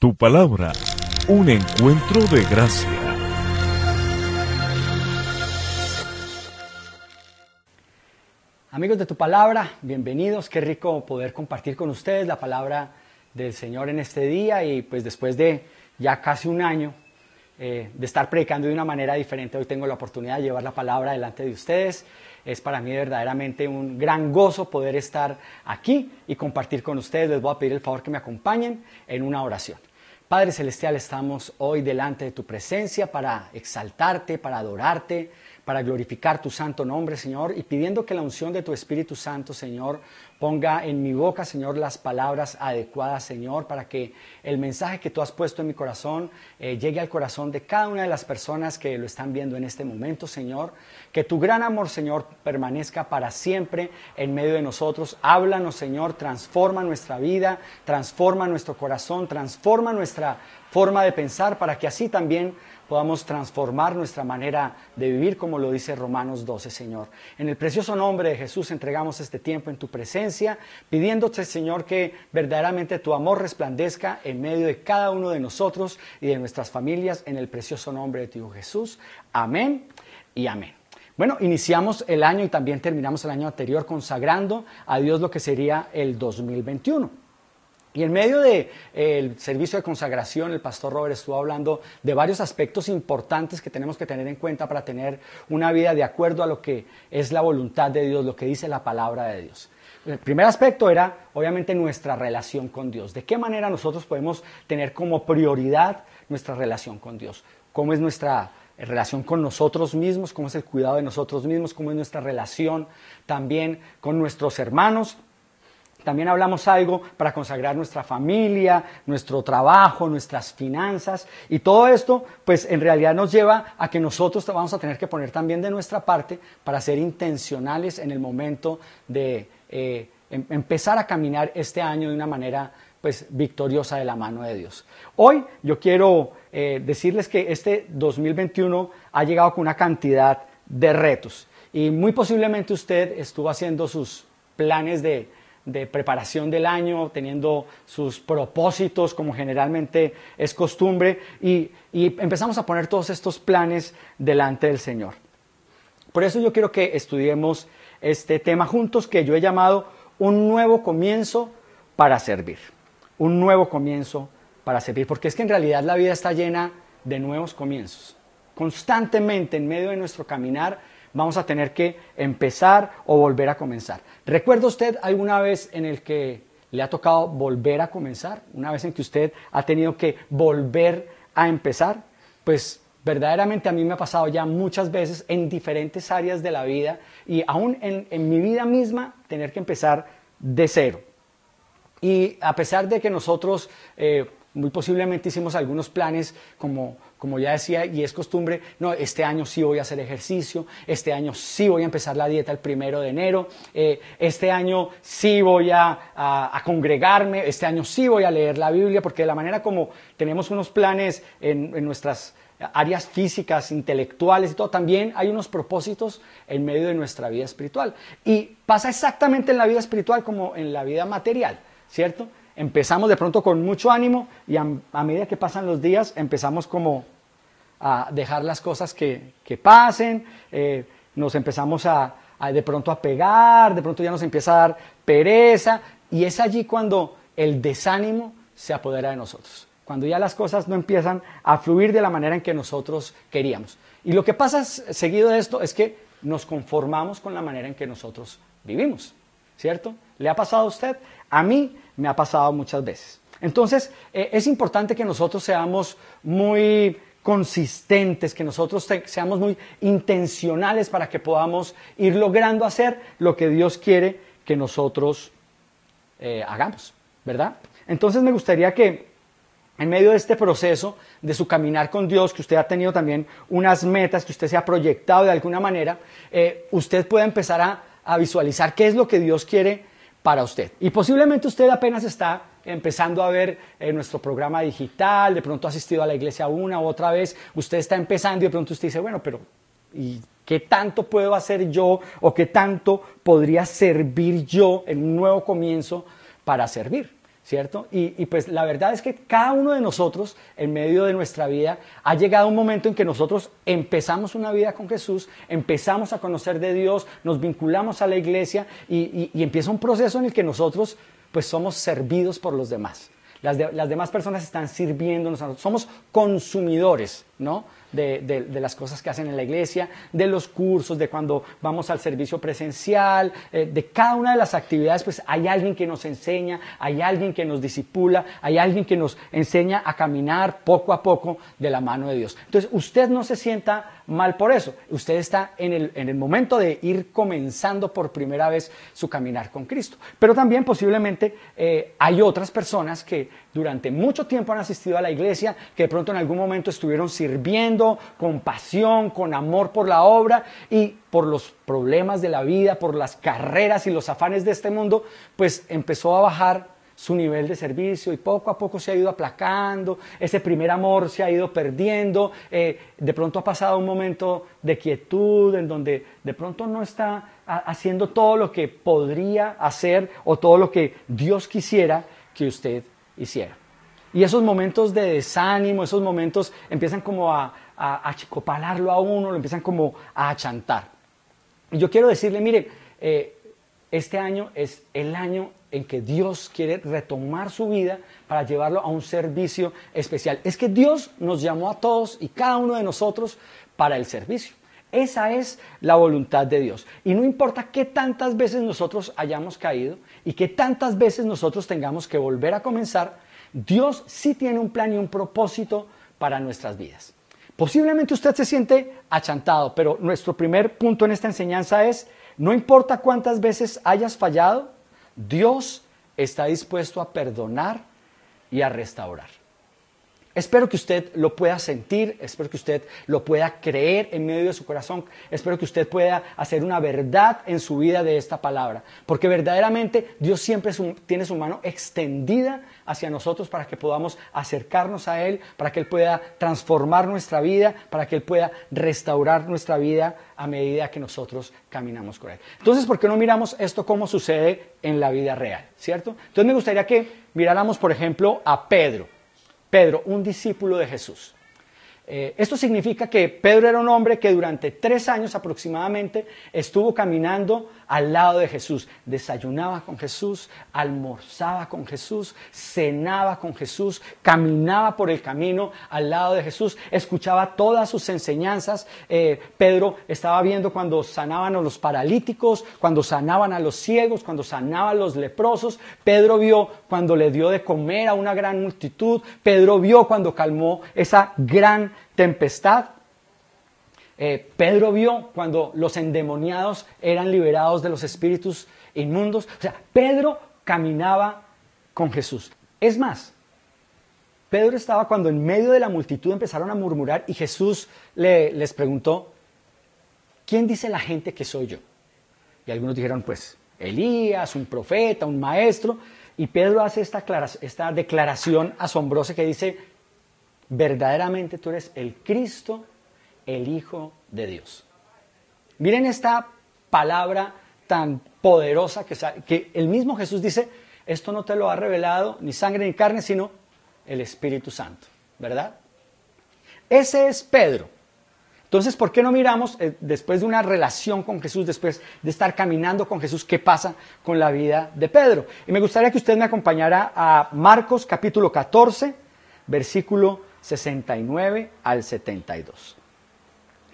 Tu palabra, un encuentro de gracia. Amigos de tu palabra, bienvenidos. Qué rico poder compartir con ustedes la palabra del Señor en este día y pues después de ya casi un año eh, de estar predicando de una manera diferente, hoy tengo la oportunidad de llevar la palabra delante de ustedes. Es para mí verdaderamente un gran gozo poder estar aquí y compartir con ustedes. Les voy a pedir el favor que me acompañen en una oración. Padre Celestial, estamos hoy delante de tu presencia para exaltarte, para adorarte, para glorificar tu santo nombre, Señor, y pidiendo que la unción de tu Espíritu Santo, Señor, ponga en mi boca, Señor, las palabras adecuadas, Señor, para que el mensaje que tú has puesto en mi corazón eh, llegue al corazón de cada una de las personas que lo están viendo en este momento, Señor. Que tu gran amor, Señor, permanezca para siempre en medio de nosotros. Háblanos, Señor, transforma nuestra vida, transforma nuestro corazón, transforma nuestra forma de pensar para que así también podamos transformar nuestra manera de vivir, como lo dice Romanos 12, Señor. En el precioso nombre de Jesús entregamos este tiempo en tu presencia, pidiéndote, Señor, que verdaderamente tu amor resplandezca en medio de cada uno de nosotros y de nuestras familias, en el precioso nombre de tu Jesús. Amén y amén. Bueno, iniciamos el año y también terminamos el año anterior consagrando a Dios lo que sería el 2021. Y en medio del de, servicio de consagración, el pastor Robert estuvo hablando de varios aspectos importantes que tenemos que tener en cuenta para tener una vida de acuerdo a lo que es la voluntad de Dios, lo que dice la palabra de Dios. El primer aspecto era, obviamente, nuestra relación con Dios. ¿De qué manera nosotros podemos tener como prioridad nuestra relación con Dios? ¿Cómo es nuestra relación con nosotros mismos? ¿Cómo es el cuidado de nosotros mismos? ¿Cómo es nuestra relación también con nuestros hermanos? También hablamos algo para consagrar nuestra familia, nuestro trabajo, nuestras finanzas y todo esto, pues en realidad nos lleva a que nosotros vamos a tener que poner también de nuestra parte para ser intencionales en el momento de eh, em empezar a caminar este año de una manera pues victoriosa de la mano de Dios. Hoy yo quiero eh, decirles que este 2021 ha llegado con una cantidad de retos y muy posiblemente usted estuvo haciendo sus planes de de preparación del año, teniendo sus propósitos como generalmente es costumbre y, empezamos a poner todos estos planes delante del Señor. Por eso yo quiero que estudiemos este tema juntos que yo he llamado un nuevo comienzo para servir. Un nuevo comienzo para servir, porque es que en realidad la vida está llena de nuevos comienzos. Constantemente en medio de nuestro caminar vamos a tener que empezar o volver a comenzar. ¿Recuerda usted alguna vez en el que le ha tocado volver a comenzar? ¿Una vez en que usted ha tenido que volver a empezar? Pues verdaderamente a mí me ha pasado ya muchas veces en diferentes áreas de la vida y aún en, mi vida misma tener que empezar de cero. Y a pesar de que nosotros eh, muy posiblemente hicimos algunos planes como, como ya decía y es costumbre, no, este año sí voy a hacer ejercicio, este año sí voy a empezar la dieta el primero de enero, eh, este año sí voy a, a, congregarme, este año sí voy a leer la Biblia, porque de la manera como tenemos unos planes en, en nuestras áreas físicas, intelectuales y todo, también hay unos propósitos en medio de nuestra vida espiritual. Y pasa exactamente en la vida espiritual como en la vida material, ¿cierto? Empezamos de pronto con mucho ánimo y a, medida que pasan los días empezamos como a dejar las cosas que, pasen, eh, nos empezamos a, de pronto a pegar, de pronto ya nos empieza a dar pereza y es allí cuando el desánimo se apodera de nosotros, cuando ya las cosas no empiezan a fluir de la manera en que nosotros queríamos. Y lo que pasa seguido de esto es que nos conformamos con la manera en que nosotros vivimos, ¿cierto? ¿Le ha pasado a usted? A mí me ha pasado muchas veces. Entonces, eh, es importante que nosotros seamos muy consistentes, que nosotros seamos muy intencionales para que podamos ir logrando hacer lo que Dios quiere que nosotros eh, hagamos, ¿verdad? Entonces me gustaría que en medio de este proceso de su caminar con Dios, que usted ha tenido también unas metas, que usted se ha proyectado de alguna manera, eh, usted pueda empezar a, a visualizar qué es lo que Dios quiere para usted. Y posiblemente usted apenas está empezando a ver eh, nuestro programa digital, de pronto ha asistido a la iglesia una u otra vez, usted está empezando y de pronto usted dice, bueno, pero ¿y qué tanto puedo hacer yo o qué tanto podría servir yo en un nuevo comienzo para servir? ¿Cierto? Y, pues la verdad es que cada uno de nosotros, en medio de nuestra vida, ha llegado un momento en que nosotros empezamos una vida con Jesús, empezamos a conocer de Dios, nos vinculamos a la iglesia y, y empieza un proceso en el que nosotros pues somos servidos por los demás. Las, las demás personas están sirviéndonos a nosotros. Somos consumidores, ¿no? De, las cosas que hacen en la iglesia, de los cursos, de cuando vamos al servicio presencial, eh, de cada una de las actividades, pues hay alguien que nos enseña, hay alguien que nos disipula, hay alguien que nos enseña a caminar poco a poco de la mano de Dios. Entonces, usted no se sienta mal por eso, usted está en el, en el momento de ir comenzando por primera vez su caminar con Cristo. Pero también posiblemente eh, hay otras personas que durante mucho tiempo han asistido a la iglesia, que de pronto en algún momento estuvieron sirviendo con pasión, con amor por la obra y por los problemas de la vida, por las carreras y los afanes de este mundo, pues empezó a bajar su nivel de servicio y poco a poco se ha ido aplacando, ese primer amor se ha ido perdiendo, eh, de pronto ha pasado un momento de quietud en donde de pronto no está haciendo todo lo que podría hacer o todo lo que Dios quisiera que usted hiciera. Y esos momentos de desánimo, esos momentos empiezan como a, a, a uno, lo empiezan como a achantar. Y yo quiero decirle, mire, eh, este año es el año en que Dios quiere retomar su vida para llevarlo a un servicio especial. Es que Dios nos llamó a todos y cada uno de nosotros para el servicio. Esa es la voluntad de Dios. Y no importa qué tantas veces nosotros hayamos caído y qué tantas veces nosotros tengamos que volver a comenzar, Dios sí tiene un plan y un propósito para nuestras vidas. Posiblemente usted se siente achantado, pero nuestro primer punto en esta enseñanza es, no importa cuántas veces hayas fallado, Dios está dispuesto a perdonar y a restaurar. Espero que usted lo pueda sentir, espero que usted lo pueda creer en medio de su corazón, espero que usted pueda hacer una verdad en su vida de esta palabra, porque verdaderamente Dios siempre tiene su mano extendida hacia nosotros para que podamos acercarnos a Él, para que Él pueda transformar nuestra vida, para que Él pueda restaurar nuestra vida a medida que nosotros caminamos con Él. Entonces, ¿por qué no miramos esto como sucede en la vida real? ¿Cierto? Entonces me gustaría que miráramos, por ejemplo, a Pedro. Pedro, un discípulo de Jesús. Eh, esto significa que Pedro era un hombre que durante tres años aproximadamente estuvo caminando al lado de Jesús. Desayunaba con Jesús, almorzaba con Jesús, cenaba con Jesús, caminaba por el camino al lado de Jesús, escuchaba todas sus enseñanzas. Eh, Pedro estaba viendo cuando sanaban a los paralíticos, cuando sanaban a los ciegos, cuando sanaban a los leprosos. Pedro vio cuando le dio de comer a una gran multitud. Pedro vio cuando calmó esa gran tempestad. Eh, Pedro vio cuando los endemoniados eran liberados de los espíritus inmundos. O sea, Pedro caminaba con Jesús. Es más, Pedro estaba cuando en medio de la multitud empezaron a murmurar y Jesús le, les preguntó, ¿quién dice la gente que soy yo? Y algunos dijeron, pues, Elías, un profeta, un maestro. Y Pedro hace esta, esta declaración asombrosa que dice, verdaderamente tú eres el Cristo, el Hijo de Dios. Miren esta palabra tan poderosa que, el mismo Jesús dice, esto no te lo ha revelado ni sangre ni carne, sino el Espíritu Santo, ¿verdad? Ese es Pedro. Entonces, ¿por qué no miramos eh, después de una relación con Jesús, después de estar caminando con Jesús, qué pasa con la vida de Pedro? Y me gustaría que usted me acompañara a Marcos capítulo 14, versículo 69 al 72.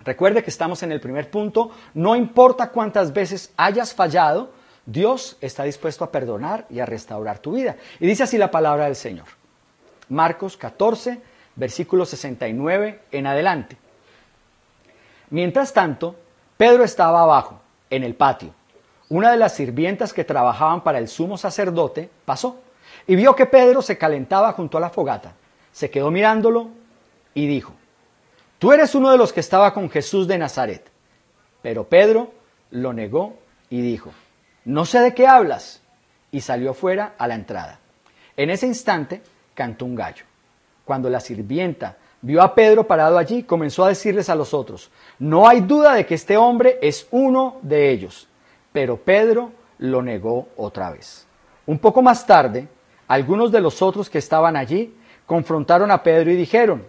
Recuerde que estamos en el primer punto, no importa cuántas veces hayas fallado, Dios está dispuesto a perdonar y a restaurar tu vida. Y dice así la palabra del Señor. Marcos 14, versículo 69 en adelante. Mientras tanto, Pedro estaba abajo, en el patio. Una de las sirvientas que trabajaban para el sumo sacerdote pasó y vio que Pedro se calentaba junto a la fogata se quedó mirándolo y dijo, tú eres uno de los que estaba con Jesús de Nazaret. Pero Pedro lo negó y dijo, no sé de qué hablas. Y salió fuera a la entrada. En ese instante cantó un gallo. Cuando la sirvienta vio a Pedro parado allí, comenzó a decirles a los otros, no hay duda de que este hombre es uno de ellos. Pero Pedro lo negó otra vez. Un poco más tarde, algunos de los otros que estaban allí confrontaron a Pedro y dijeron,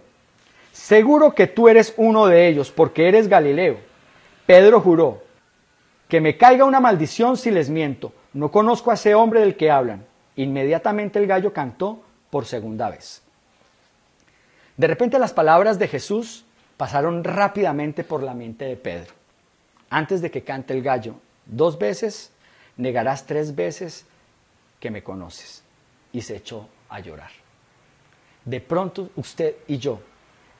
seguro que tú eres uno de ellos porque eres Galileo. Pedro juró, que me caiga una maldición si les miento, no conozco a ese hombre del que hablan. Inmediatamente el gallo cantó por segunda vez. De repente las palabras de Jesús pasaron rápidamente por la mente de Pedro. Antes de que cante el gallo, dos veces negarás tres veces que me conoces. Y se echó a llorar. De pronto usted y yo,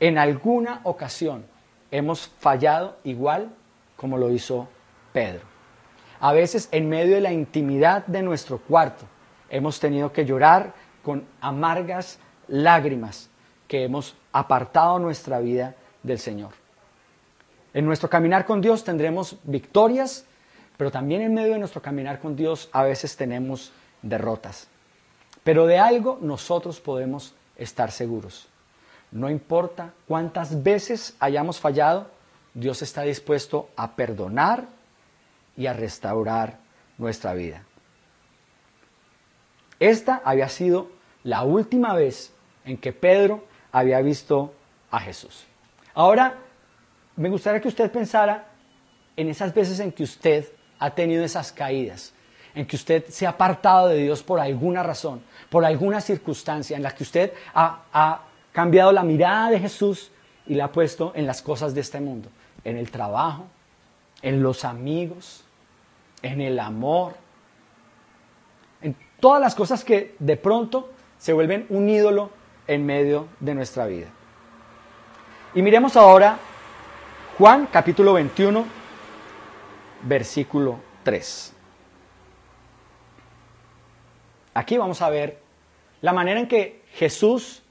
en alguna ocasión, hemos fallado igual como lo hizo Pedro. A veces en medio de la intimidad de nuestro cuarto hemos tenido que llorar con amargas lágrimas que hemos apartado nuestra vida del Señor. En nuestro caminar con Dios tendremos victorias, pero también en medio de nuestro caminar con Dios a veces tenemos derrotas. Pero de algo nosotros podemos estar seguros. No importa cuántas veces hayamos fallado, Dios está dispuesto a perdonar y a restaurar nuestra vida. Esta había sido la última vez en que Pedro había visto a Jesús. Ahora, me gustaría que usted pensara en esas veces en que usted ha tenido esas caídas, en que usted se ha apartado de Dios por alguna razón, por alguna circunstancia, en la que usted ha, ha cambiado la mirada de Jesús y la ha puesto en las cosas de este mundo, en el trabajo, en los amigos, en el amor, en todas las cosas que de pronto se vuelven un ídolo en medio de nuestra vida. Y miremos ahora Juan capítulo 21, versículo 3. Aquí vamos a ver la manera en que Jesús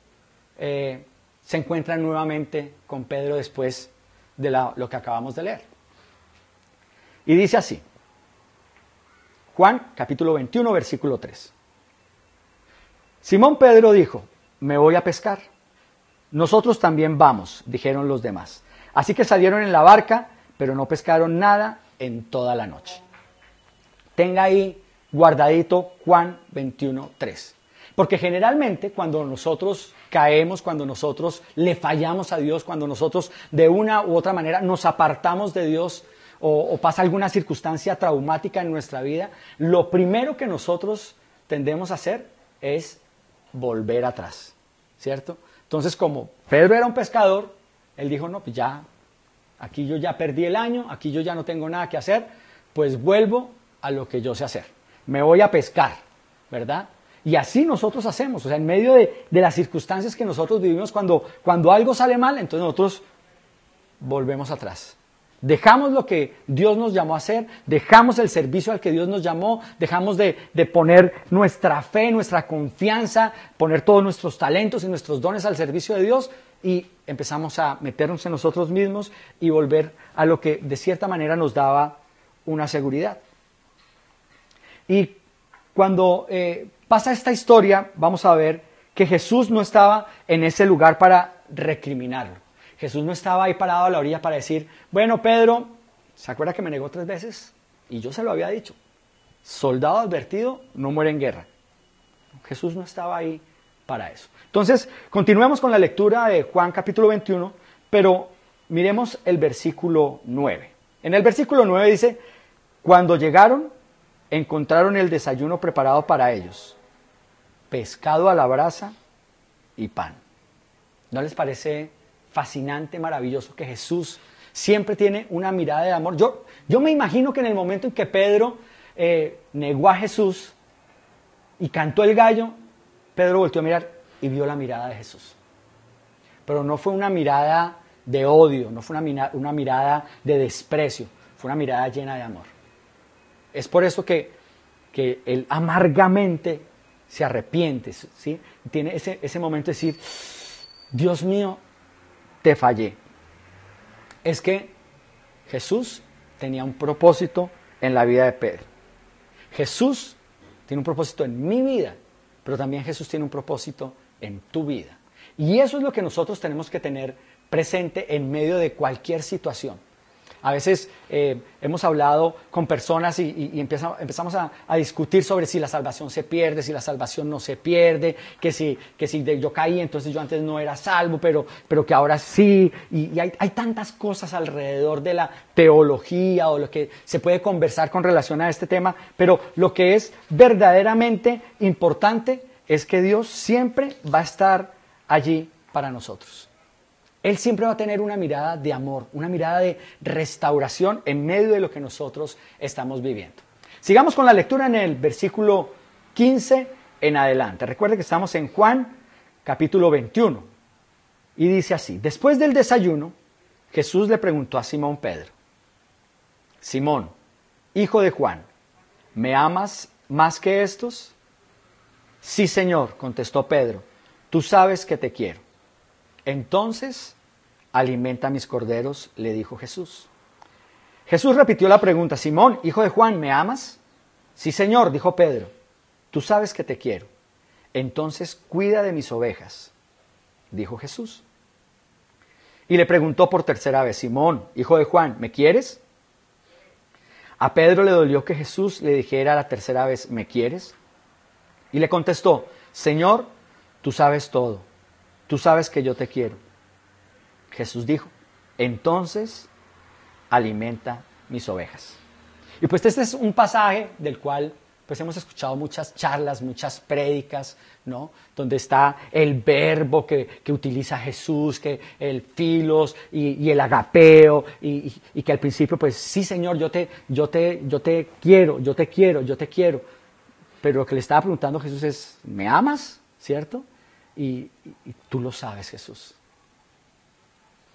eh, se encuentra nuevamente con Pedro después de lo que acabamos de leer. Y dice así, Juan capítulo 21, versículo 3. Simón Pedro dijo, me voy a pescar. Nosotros también vamos, dijeron los demás. Así que salieron en la barca, pero no pescaron nada en toda la noche. Tenga ahí guardadito Juan 21, 3. Porque generalmente cuando nosotros caemos, cuando nosotros le fallamos a Dios, cuando nosotros de una u otra manera nos apartamos de Dios, o, pasa alguna circunstancia traumática en nuestra vida, lo primero que nosotros tendemos a hacer es volver atrás, ¿cierto? Entonces, como Pedro era un pescador, él dijo, no, pues ya, aquí yo ya perdí el año, aquí yo ya no tengo nada que hacer, pues vuelvo a lo que yo sé hacer. Me voy a pescar, ¿verdad? Y así nosotros hacemos, o sea, en medio de, de las circunstancias que nosotros vivimos, cuando, cuando algo sale mal, entonces nosotros volvemos atrás. Dejamos lo que Dios nos llamó a hacer, dejamos el servicio al que Dios nos llamó, dejamos de, poner nuestra fe, nuestra confianza, poner todos nuestros talentos y nuestros dones al servicio de Dios y empezamos a meternos en nosotros mismos y volver a lo que de cierta manera nos daba una seguridad. Y cuando eh, pasa esta historia, vamos a ver que Jesús no estaba en ese lugar para recriminarlo. Jesús no estaba ahí parado a la orilla para decir, bueno, Pedro, ¿se acuerda que me negó tres veces? Y yo se lo había dicho. Soldado advertido no muere en guerra. Jesús no estaba ahí para eso. Entonces, continuemos con la lectura de Juan capítulo 21, pero miremos el versículo 9. En el versículo 9 dice, cuando llegaron, encontraron el desayuno preparado para ellos, pescado a la brasa y pan. ¿No les parece fascinante, maravilloso, que Jesús siempre tiene una mirada de amor. Yo, yo me imagino que en el momento en que Pedro eh, negó a Jesús y cantó el gallo, Pedro volteó a mirar y vio la mirada de Jesús. Pero no fue una mirada de odio, no fue una, una mirada de desprecio, fue una mirada llena de amor. Es por eso que, que él amargamente se arrepiente, ¿sí? tiene ese, ese momento de decir, Dios mío, te fallé. Es que Jesús tenía un propósito en la vida de Pedro. Jesús tiene un propósito en mi vida, pero también Jesús tiene un propósito en tu vida. Y eso es lo que nosotros tenemos que tener presente en medio de cualquier situación. A veces eh, hemos hablado con personas y, empezamos a, discutir sobre si la salvación se pierde, si la salvación no se pierde, que si, que si yo caí, entonces yo antes no era salvo, pero, pero que ahora sí. Y, hay, hay, tantas cosas alrededor de la teología o lo que se puede conversar con relación a este tema, pero lo que es verdaderamente importante es que Dios siempre va a estar allí para nosotros. Él siempre va a tener una mirada de amor, una mirada de restauración en medio de lo que nosotros estamos viviendo. Sigamos con la lectura en el versículo 15 en adelante. Recuerde que estamos en Juan capítulo 21. Y dice así, después del desayuno, Jesús le preguntó a Simón Pedro, Simón, hijo de Juan, ¿me amas más que estos? Sí, Señor, contestó Pedro, tú sabes que te quiero. Entonces Alimenta mis corderos, le dijo Jesús. Jesús repitió la pregunta, Simón, hijo de Juan, ¿me amas? Sí, Señor, dijo Pedro, tú sabes que te quiero. Entonces cuida de mis ovejas, dijo Jesús. Y le preguntó por tercera vez, Simón, hijo de Juan, ¿me quieres? A Pedro le dolió que Jesús le dijera la tercera vez, ¿me quieres? Y le contestó, Señor, tú sabes todo, tú sabes que yo te quiero. Jesús dijo, entonces alimenta mis ovejas. Y pues este es un pasaje del cual pues hemos escuchado muchas charlas, muchas prédicas, ¿no? Donde está el verbo que, utiliza Jesús, que el filos y, el agapeo, y, que al principio, pues sí, Señor, yo te, yo, te, yo te quiero, yo te quiero, yo te quiero. Pero lo que le estaba preguntando Jesús es, ¿me amas? ¿Cierto? y tú lo sabes, Jesús.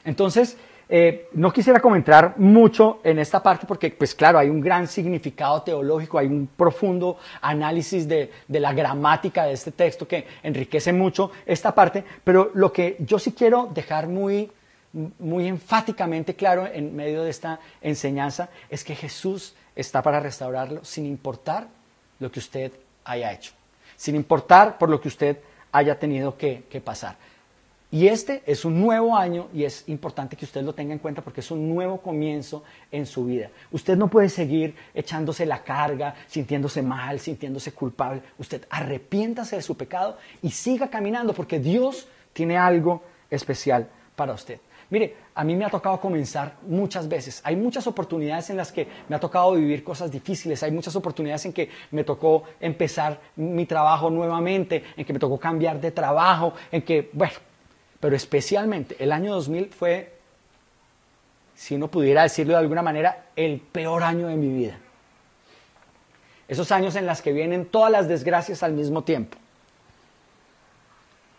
Entonces, eh, no quisiera comentar mucho en esta parte porque, pues claro, hay un gran significado teológico, hay un profundo análisis de, la gramática de este texto que enriquece mucho esta parte, pero lo que yo sí quiero dejar muy, muy enfáticamente claro en medio de esta enseñanza es que Jesús está para restaurarlo sin importar lo que usted haya hecho, sin importar por lo que usted haya tenido que pasar. Y este es un nuevo año y es importante que usted lo tenga en cuenta porque es un nuevo comienzo en su vida. Usted no puede seguir echándose la carga, sintiéndose mal, sintiéndose culpable. Usted arrepiéntase de su pecado y siga caminando porque Dios tiene algo especial para usted. Mire, a mí me ha tocado comenzar muchas veces. Hay muchas oportunidades en las que me ha tocado vivir cosas difíciles. Hay muchas oportunidades en que me tocó empezar mi trabajo nuevamente, en que me tocó cambiar de trabajo, en que, bueno, pero especialmente el año 2000 fue, si uno pudiera decirlo de alguna manera, el peor año de mi vida. Esos años en los que vienen todas las desgracias al mismo tiempo.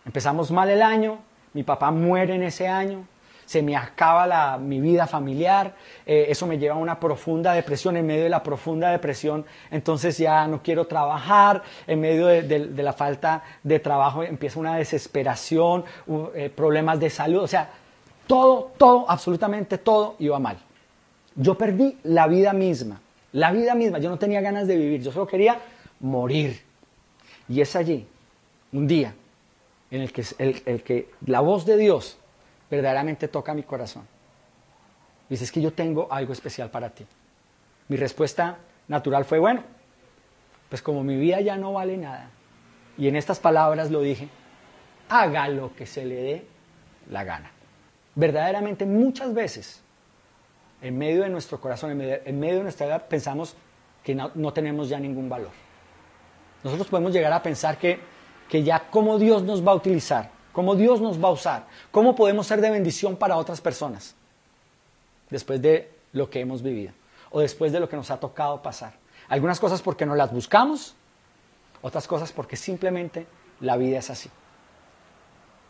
Empezamos mal el año, mi papá muere en ese año, se me acaba la, mi vida familiar, eh, eso me lleva a una profunda depresión, en medio de la profunda depresión, entonces ya no quiero trabajar, en medio de, la falta de trabajo empieza una desesperación, eh, problemas de salud, o sea, todo, todo, absolutamente todo iba mal. Yo perdí la vida misma, la vida misma, yo no tenía ganas de vivir, yo solo quería morir. Y es allí, un día, en el que, el que la voz de Dios verdaderamente toca mi corazón. Dice, es que yo tengo algo especial para ti. Mi respuesta natural fue, bueno, pues como mi vida ya no vale nada, y en estas palabras lo dije, haga lo que se le dé la gana. Verdaderamente muchas veces, en medio de nuestro corazón, en medio, de nuestra vida, pensamos que no, tenemos ya ningún valor. Nosotros podemos llegar a pensar que, que ya cómo Dios nos va a utilizar, cómo Dios nos va a usar, cómo podemos ser de bendición para otras personas después de lo que hemos vivido o después de lo que nos ha tocado pasar. Algunas cosas porque no las buscamos, otras cosas porque simplemente la vida es así.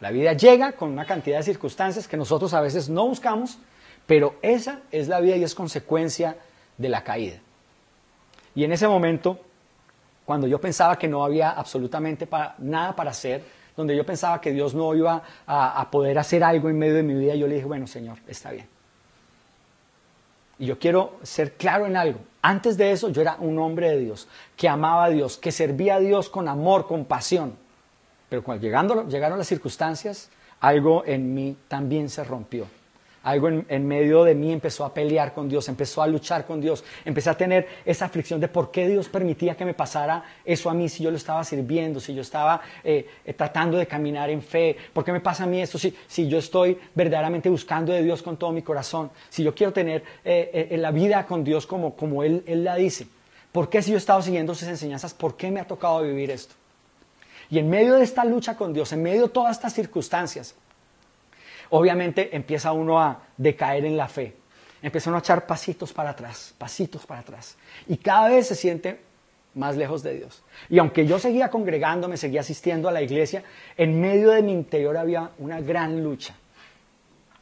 La vida llega con una cantidad de circunstancias que nosotros a veces no buscamos, pero esa es la vida y es consecuencia de la caída. Y en ese momento, cuando yo pensaba que no había absolutamente nada para hacer, donde yo pensaba que Dios no iba a, poder hacer algo en medio de mi vida, yo le dije, bueno, Señor, está bien. Y yo quiero ser claro en algo. Antes de eso yo era un hombre de Dios, que amaba a Dios, que servía a Dios con amor, con pasión. Pero cuando llegando, llegaron las circunstancias, algo en mí también se rompió. Algo en, medio de mí empezó a pelear con Dios, empezó a luchar con Dios, empecé a tener esa aflicción de por qué Dios permitía que me pasara eso a mí si yo lo estaba sirviendo, si yo estaba eh, eh, tratando de caminar en fe, por qué me pasa a mí esto si, si yo estoy verdaderamente buscando de Dios con todo mi corazón, si yo quiero tener eh, la vida con Dios como, como él, él la dice, por qué si yo he estado siguiendo sus enseñanzas, por qué me ha tocado vivir esto. Y en medio de esta lucha con Dios, en medio de todas estas circunstancias, obviamente empieza uno a decaer en la fe. Empieza uno a echar pasitos para atrás, pasitos para atrás. Y cada vez se siente más lejos de Dios. Y aunque yo seguía congregándome, seguía asistiendo a la iglesia, en medio de mi interior había una gran lucha.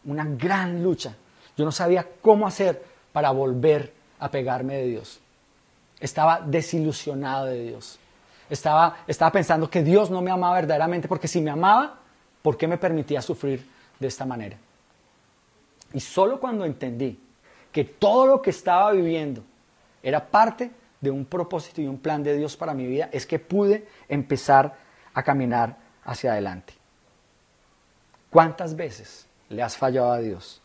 Una gran lucha. Yo no sabía cómo hacer para volver a pegarme de Dios. Estaba desilusionado de Dios. Estaba, estaba pensando que Dios no me amaba verdaderamente, porque si me amaba, ¿por qué me permitía sufrir de esta manera. Y solo cuando entendí que todo lo que estaba viviendo era parte de un propósito y un plan de Dios para mi vida, es que pude empezar a caminar hacia adelante. ¿Cuántas veces le has fallado a Dios?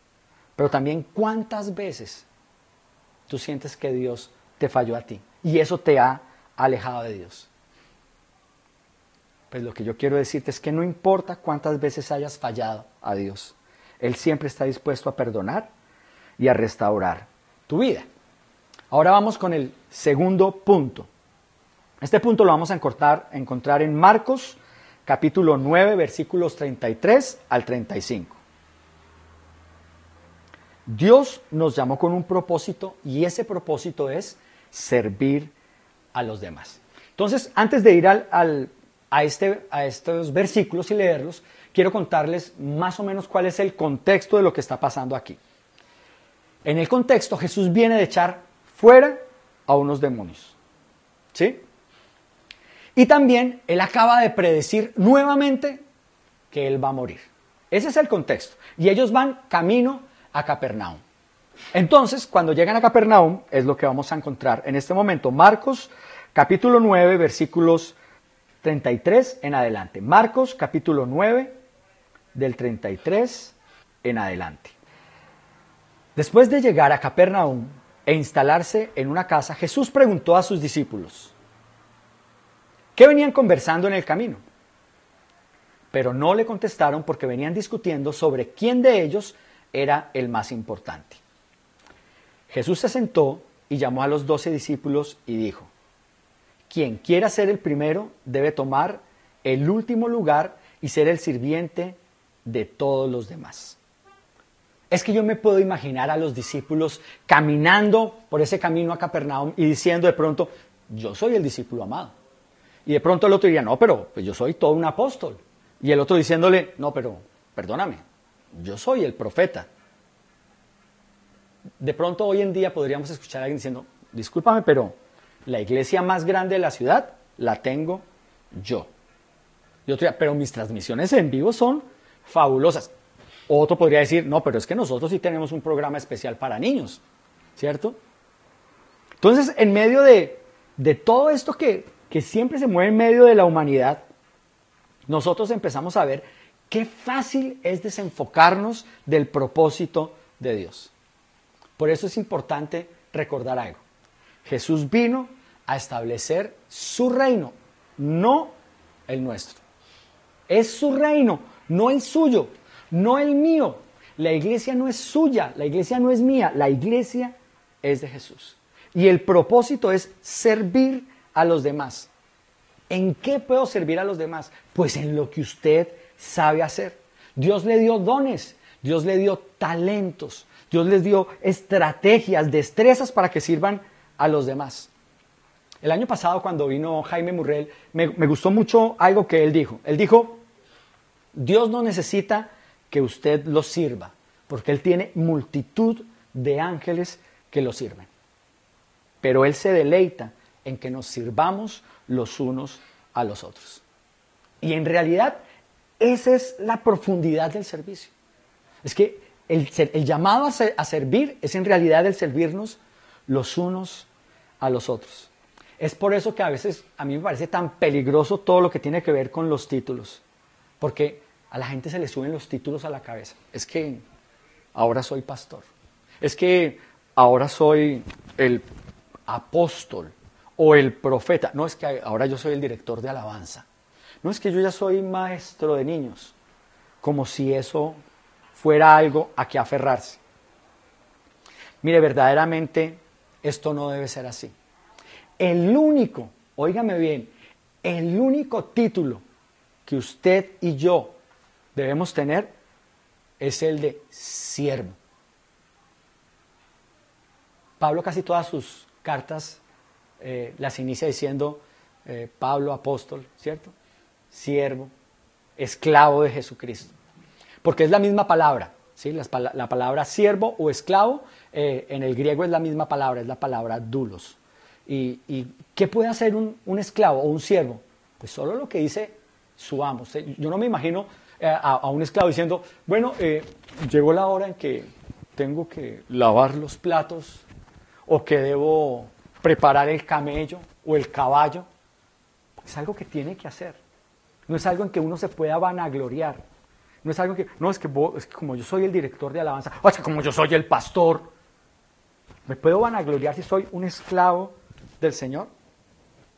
Pero también cuántas veces tú sientes que Dios te falló a ti y eso te ha alejado de Dios. Pues lo que yo quiero decirte es que no importa cuántas veces hayas fallado a Dios, Él siempre está dispuesto a perdonar y a restaurar tu vida. Ahora vamos con el segundo punto. Este punto lo vamos a encontrar, encontrar en Marcos capítulo 9 versículos 33 al 35. Dios nos llamó con un propósito y ese propósito es servir a los demás. Entonces, antes de ir al, al a, este, a estos versículos y leerlos, quiero contarles más o menos cuál es el contexto de lo que está pasando aquí. En el contexto, Jesús viene de echar fuera a unos demonios. ¿Sí? Y también Él acaba de predecir nuevamente que Él va a morir. Ese es el contexto. Y ellos van camino a Capernaum. Entonces, cuando llegan a Capernaum, es lo que vamos a encontrar en este momento. Marcos capítulo 9, versículos 33 en adelante. Marcos capítulo 9 del 33 en adelante. Después de llegar a Capernaum e instalarse en una casa, Jesús preguntó a sus discípulos, ¿qué venían conversando en el camino? Pero no le contestaron porque venían discutiendo sobre quién de ellos era el más importante. Jesús se sentó y llamó a los doce discípulos y dijo, quien quiera ser el primero debe tomar el último lugar y ser el sirviente de todos los demás. Es que yo me puedo imaginar a los discípulos caminando por ese camino a Capernaum y diciendo de pronto, yo soy el discípulo amado. Y de pronto el otro diría, no, pero pues yo soy todo un apóstol. Y el otro diciéndole, no, pero perdóname, yo soy el profeta. De pronto hoy en día podríamos escuchar a alguien diciendo, discúlpame, pero la iglesia más grande de la ciudad la tengo yo. Y otro pero mis transmisiones en vivo son fabulosas. Otro podría decir, no, pero es que nosotros sí tenemos un programa especial para niños, ¿cierto? Entonces, en medio de, todo esto que, que siempre se mueve en medio de la humanidad, nosotros empezamos a ver qué fácil es desenfocarnos del propósito de Dios. Por eso es importante recordar algo. Jesús vino a establecer su reino, no el nuestro. Es su reino, no el suyo, no el mío. La iglesia no es suya, la iglesia no es mía, la iglesia es de Jesús. Y el propósito es servir a los demás. ¿En qué puedo servir a los demás? Pues en lo que usted sabe hacer. Dios le dio dones, Dios le dio talentos, Dios les dio estrategias, destrezas para que sirvan a los demás. El año pasado cuando vino Jaime Murrell, me, gustó mucho algo que él dijo. Él dijo, Dios no necesita que usted lo sirva, porque Él tiene multitud de ángeles que lo sirven. Pero Él se deleita en que nos sirvamos los unos a los otros. Y en realidad, esa es la profundidad del servicio. Es que el, llamado a, a servir es en realidad el servirnos los unos a los otros. Es por eso que a veces a mí me parece tan peligroso todo lo que tiene que ver con los títulos, porque a la gente se le suben los títulos a la cabeza. Es que ahora soy pastor. Es que ahora soy el apóstol o el profeta. No es que ahora yo soy el director de alabanza. No es que yo ya soy maestro de niños. Como si eso fuera algo a que aferrarse. Mire, verdaderamente esto no debe ser así. El único, óigame bien, el único título que usted y yo debemos tener es el de siervo. Pablo casi todas sus cartas eh, las inicia diciendo eh, Pablo apóstol, ¿cierto? Siervo, esclavo de Jesucristo. Porque es la misma palabra, ¿sí? La, palabra siervo o esclavo eh, en el griego es la misma palabra, es la palabra dulos. ¿Y, qué puede hacer un, esclavo o un siervo? Pues solo lo que dice su amo. Yo no me imagino a, a, un esclavo diciendo, bueno, llegó la hora en que tengo que lavar los platos o que debo preparar el camello o el caballo. Es algo que tiene que hacer. No es algo en que uno se pueda vanagloriar. No es algo que, no, es que, es que como yo soy el director de alabanza, o es que como yo soy el pastor, ¿me puedo vanagloriar si soy un esclavo del Señor?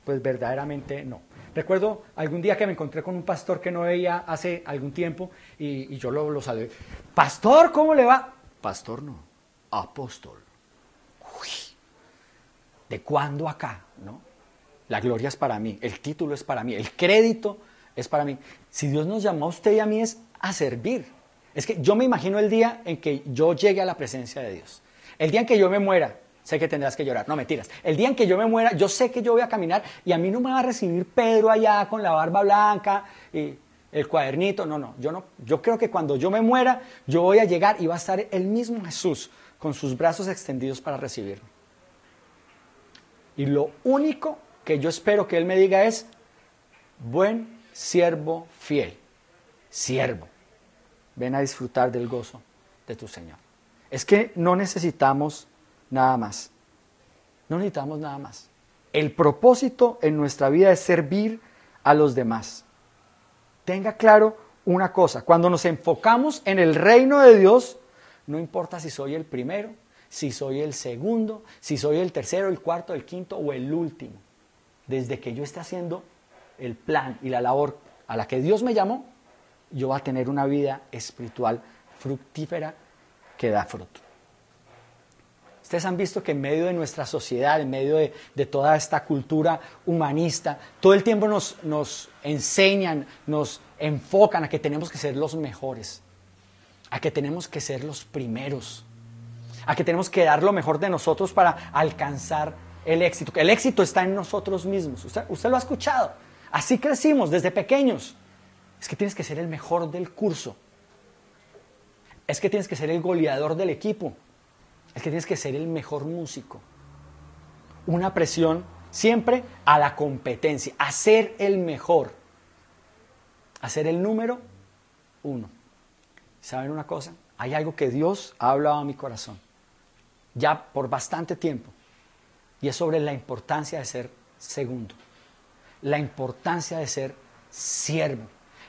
Pues verdaderamente no. Recuerdo algún día que me encontré con un pastor que no veía hace algún tiempo y, yo lo, lo saludé. Pastor, ¿cómo le va? Pastor no, apóstol. ¿de cuándo acá? ¿No? La gloria es para mí, el título es para mí, el crédito es para mí. Si Dios nos llamó a usted y a mí es a servir. Es que yo me imagino el día en que yo llegue a la presencia de Dios. El día en que yo me muera, sé que tendrás que llorar. No, mentiras. El día en que yo me muera, yo sé que yo voy a caminar y a mí no me va a recibir Pedro allá con la barba blanca y el cuadernito. No, no. Yo no. Yo creo que cuando yo me muera, yo voy a llegar y va a estar el mismo Jesús con sus brazos extendidos para recibirme. Y lo único que yo espero que Él me diga es, buen siervo fiel, siervo, ven a disfrutar del gozo de tu Señor. Es que no necesitamos nada más. No necesitamos nada más. El propósito en nuestra vida es servir a los demás. Tenga claro una cosa, cuando nos enfocamos en el reino de Dios, no importa si soy el primero, si soy el segundo, si soy el tercero, el cuarto, el quinto o el último. Desde que yo esté haciendo el plan y la labor a la que Dios me llamó, yo voy a tener una vida espiritual fructífera que da fruto. Ustedes han visto que en medio de nuestra sociedad, en medio de, toda esta cultura humanista, todo el tiempo nos, nos enseñan, nos enfocan a que tenemos que ser los mejores, a que tenemos que ser los primeros, a que tenemos que dar lo mejor de nosotros para alcanzar el éxito. El éxito está en nosotros mismos. Usted, lo ha escuchado. Así crecimos desde pequeños. Es que tienes que ser el mejor del curso. Es que tienes que ser el goleador del equipo. Es que tienes que ser el mejor músico. Una presión siempre a la competencia, a ser el mejor, a ser el número uno. ¿Saben una cosa? Hay algo que Dios ha hablado a mi corazón ya por bastante tiempo, y es sobre la importancia de ser segundo, la importancia de ser siervo,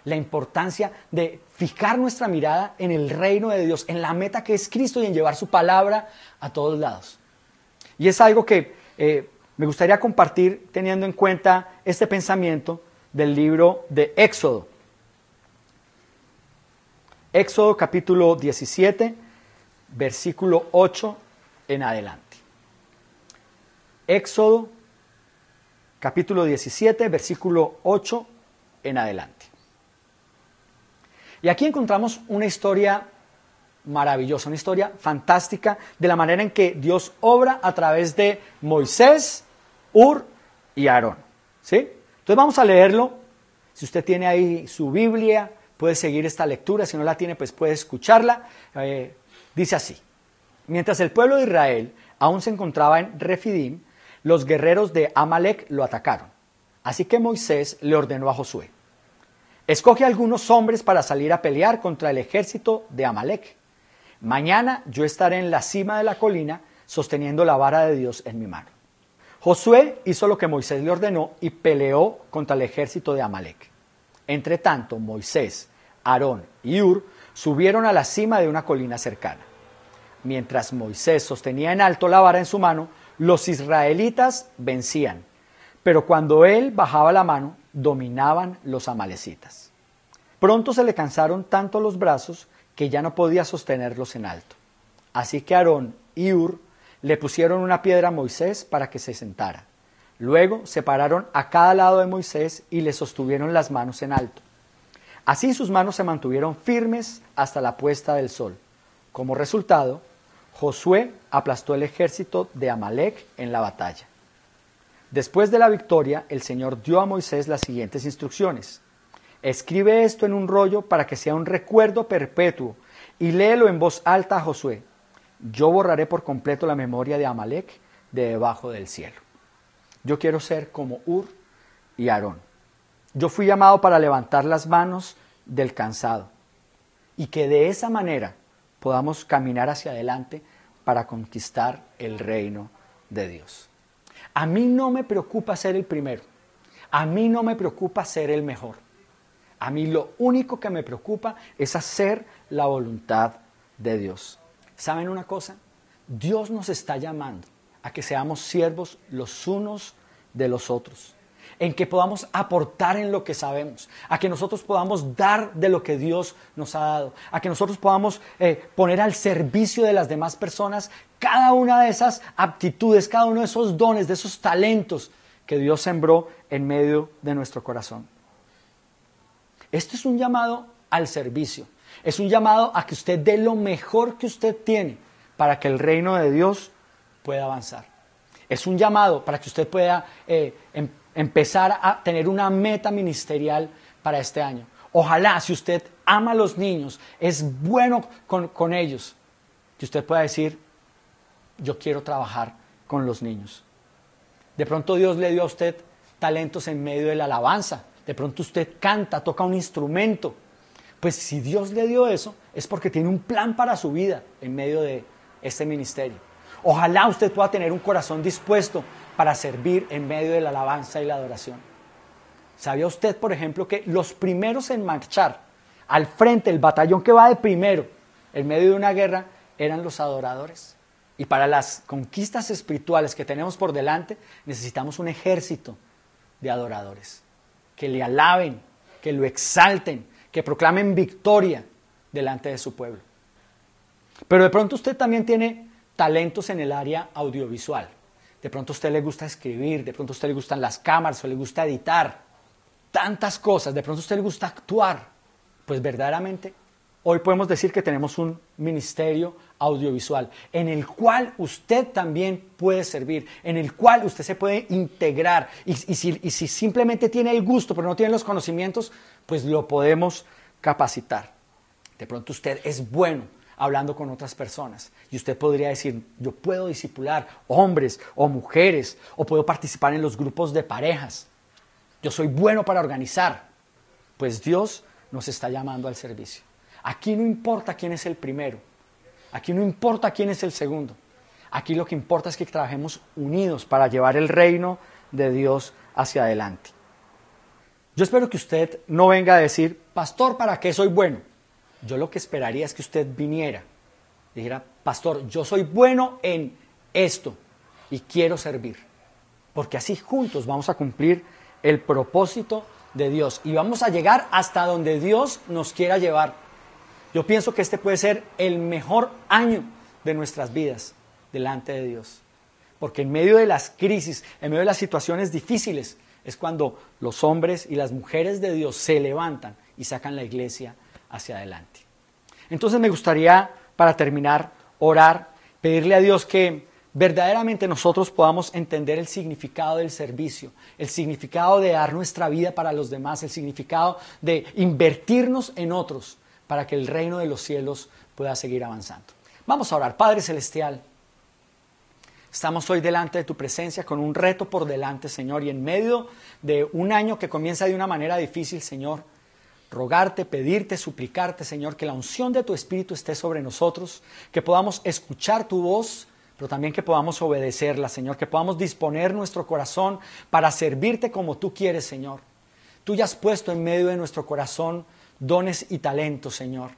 la importancia de fijar nuestra mirada en el reino de Dios, en la meta que es Cristo y en llevar su palabra a todos lados. Y es algo que eh, me gustaría compartir teniendo en cuenta este pensamiento del libro de Éxodo. Éxodo capítulo 17, versículo 8 en adelante. Éxodo capítulo 17, versículo 8 en adelante. Y aquí encontramos una historia maravillosa, una historia fantástica de la manera en que Dios obra a través de Moisés, Ur y Aarón. ¿Sí? Entonces vamos a leerlo. Si usted tiene ahí su Biblia, puede seguir esta lectura. Si no la tiene, pues puede escucharla. Eh, dice así. Mientras el pueblo de Israel aún se encontraba en Refidim, los guerreros de Amalek lo atacaron. Así que Moisés le ordenó a Josué, escoge algunos hombres para salir a pelear contra el ejército de Amalek. Mañana yo estaré en la cima de la colina sosteniendo la vara de Dios en mi mano. Josué hizo lo que Moisés le ordenó y peleó contra el ejército de Amalek. Entre tanto, Moisés, Aarón y Ur subieron a la cima de una colina cercana. Mientras Moisés sostenía en alto la vara en su mano, los israelitas vencían, pero cuando él bajaba la mano, dominaban los amalecitas. Pronto se le cansaron tanto los brazos que ya no podía sostenerlos en alto. Así que Aarón y Ur le pusieron una piedra a Moisés para que se sentara. Luego separaron a cada lado de Moisés y le sostuvieron las manos en alto. Así sus manos se mantuvieron firmes hasta la puesta del sol. Como resultado, Josué aplastó el ejército de Amalek en la batalla. Después de la victoria, el Señor dio a Moisés las siguientes instrucciones. Escribe esto en un rollo para que sea un recuerdo perpetuo y léelo en voz alta a Josué. Yo borraré por completo la memoria de Amalek de debajo del cielo. Yo quiero ser como Ur y Aarón. Yo fui llamado para levantar las manos del cansado y que de esa manera podamos caminar hacia adelante para conquistar el reino de Dios. A mí no me preocupa ser el primero. A mí no me preocupa ser el mejor. A mí lo único que me preocupa es hacer la voluntad de Dios. ¿Saben una cosa? Dios nos está llamando a que seamos siervos los unos de los otros en que podamos aportar en lo que sabemos, a que nosotros podamos dar de lo que Dios nos ha dado, a que nosotros podamos eh, poner al servicio de las demás personas cada una de esas aptitudes, cada uno de esos dones, de esos talentos que Dios sembró en medio de nuestro corazón. Esto es un llamado al servicio, es un llamado a que usted dé lo mejor que usted tiene para que el reino de Dios pueda avanzar. Es un llamado para que usted pueda eh, em, empezar a tener una meta ministerial para este año. Ojalá, si usted ama a los niños, es bueno con, ellos, que usted pueda decir, yo quiero trabajar con los niños. De pronto Dios le dio a usted talentos en medio de la alabanza. De pronto usted canta, toca un instrumento. Pues si Dios le dio eso, es porque tiene un plan para su vida en medio de este ministerio. Ojalá usted pueda tener un corazón dispuesto para servir en medio de la alabanza y la adoración. ¿Sabía usted, por ejemplo, que los primeros en marchar al frente, el batallón que va de primero en medio de una guerra, eran los adoradores? Y para las conquistas espirituales que tenemos por delante, necesitamos un ejército de adoradores que le alaben, que lo exalten, que proclamen victoria delante de su pueblo. Pero de pronto usted también tiene talentos en el área audiovisual de pronto a usted le gusta escribir, de pronto a usted le gustan las cámaras o le gusta editar, tantas cosas, de pronto a usted le gusta actuar, pues verdaderamente hoy podemos decir que tenemos un ministerio audiovisual en el cual usted también puede servir, en el cual usted se puede integrar y, si, si simplemente tiene el gusto pero no tiene los conocimientos, pues lo podemos capacitar. De pronto usted es bueno hablando con otras personas. Y usted podría decir, yo puedo disipular hombres o mujeres, o puedo participar en los grupos de parejas. Yo soy bueno para organizar. Pues Dios nos está llamando al servicio. Aquí no importa quién es el primero. Aquí no importa quién es el segundo. Aquí lo que importa es que trabajemos unidos para llevar el reino de Dios hacia adelante. Yo espero que usted no venga a decir, pastor, ¿para qué soy bueno? yo lo que esperaría es que usted viniera, dijera, pastor, yo soy bueno en esto y quiero servir, porque así juntos vamos a cumplir el propósito de Dios y vamos a llegar hasta donde Dios nos quiera llevar. Yo pienso que este puede ser el mejor año de nuestras vidas delante de Dios, porque en medio de las crisis, en medio de las situaciones difíciles, es cuando los hombres y las mujeres de Dios se levantan y sacan la iglesia hacia adelante. Entonces me gustaría, para terminar, orar, pedirle a Dios que verdaderamente nosotros podamos entender el significado del servicio, el significado de dar nuestra vida para los demás, el significado de invertirnos en otros para que el reino de los cielos pueda seguir avanzando. Vamos a orar, Padre Celestial. Estamos hoy delante de tu presencia con un reto por delante, Señor, y en medio de un año que comienza de una manera difícil, Señor, rogarte, pedirte, suplicarte, Señor, que la unción de tu Espíritu esté sobre nosotros, que podamos escuchar tu voz, pero también que podamos obedecerla, Señor, que podamos disponer nuestro corazón para servirte como tú quieres, Señor. Tú ya has puesto en medio de nuestro corazón dones y talentos, Señor.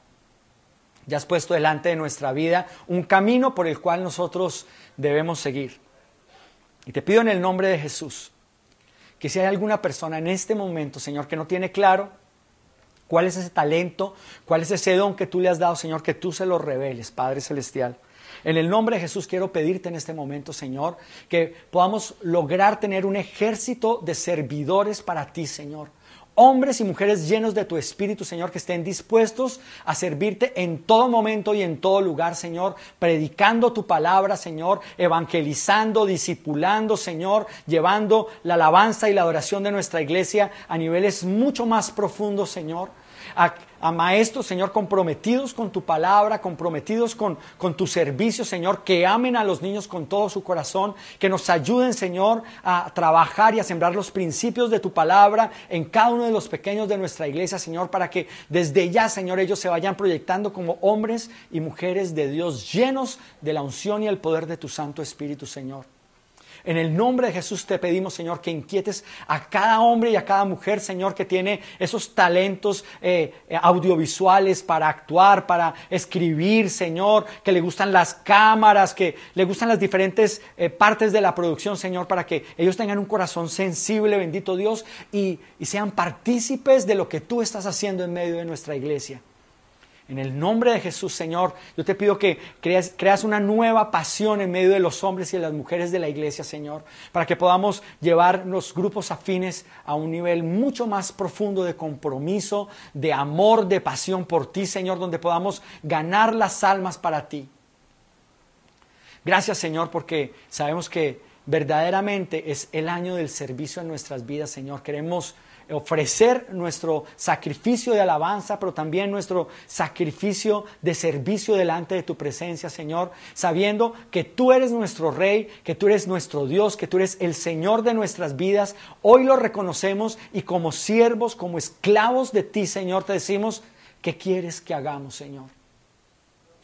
Ya has puesto delante de nuestra vida un camino por el cual nosotros debemos seguir. Y te pido en el nombre de Jesús que si hay alguna persona en este momento, Señor, que no tiene claro cuál es ese talento, cuál es ese don que tú le has dado, Señor, que tú se lo reveles, Padre Celestial. En el nombre de Jesús quiero pedirte en este momento, Señor, que podamos lograr tener un ejército de servidores para ti, Señor hombres y mujeres llenos de tu Espíritu, Señor, que estén dispuestos a servirte en todo momento y en todo lugar, Señor, predicando tu palabra, Señor, evangelizando, discipulando, Señor, llevando la alabanza y la adoración de nuestra iglesia a niveles mucho más profundos, Señor maestros, Señor, comprometidos con tu palabra, comprometidos con, con tu servicio, Señor, que amen a los niños con todo su corazón, que nos ayuden, Señor, a trabajar y a sembrar los principios de tu palabra en cada uno de los pequeños de nuestra iglesia, Señor, para que desde ya, Señor, ellos se vayan proyectando como hombres y mujeres de Dios llenos de la unción y el poder de tu Santo Espíritu, Señor. En el nombre de Jesús te pedimos, Señor, que inquietes a cada hombre y a cada mujer, Señor, que tiene esos talentos eh, eh, audiovisuales para actuar, para escribir, Señor, que le gustan las cámaras, que le gustan las diferentes eh, partes de la producción, Señor, para que ellos tengan un corazón sensible, bendito Dios, y sean partícipes de lo que tú estás haciendo en medio de nuestra iglesia. En el nombre de Jesús, Señor, yo te pido que creas, creas, una nueva pasión en medio de los hombres y de las mujeres de la iglesia, Señor, para que podamos llevar los grupos afines a un nivel mucho más profundo de compromiso, de amor, de pasión por ti, Señor, donde podamos ganar las almas para ti. Gracias, Señor, porque sabemos que verdaderamente es el año del servicio en nuestras vidas, Señor. Queremos ofrecer nuestro sacrificio de alabanza, pero también nuestro sacrificio de servicio delante de tu presencia, Señor, sabiendo que tú eres nuestro Rey, que tú eres nuestro Dios, que tú eres el Señor de nuestras vidas. Hoy lo reconocemos y como siervos, como esclavos de ti, Señor, te decimos, ¿qué quieres que hagamos, Señor?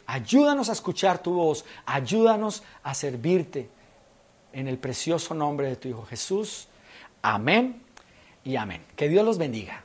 Ayúdanos a escuchar tu voz, ayúdanos a servirte en el precioso nombre de tu Hijo Jesús. Amén y amén. Que Dios los bendiga.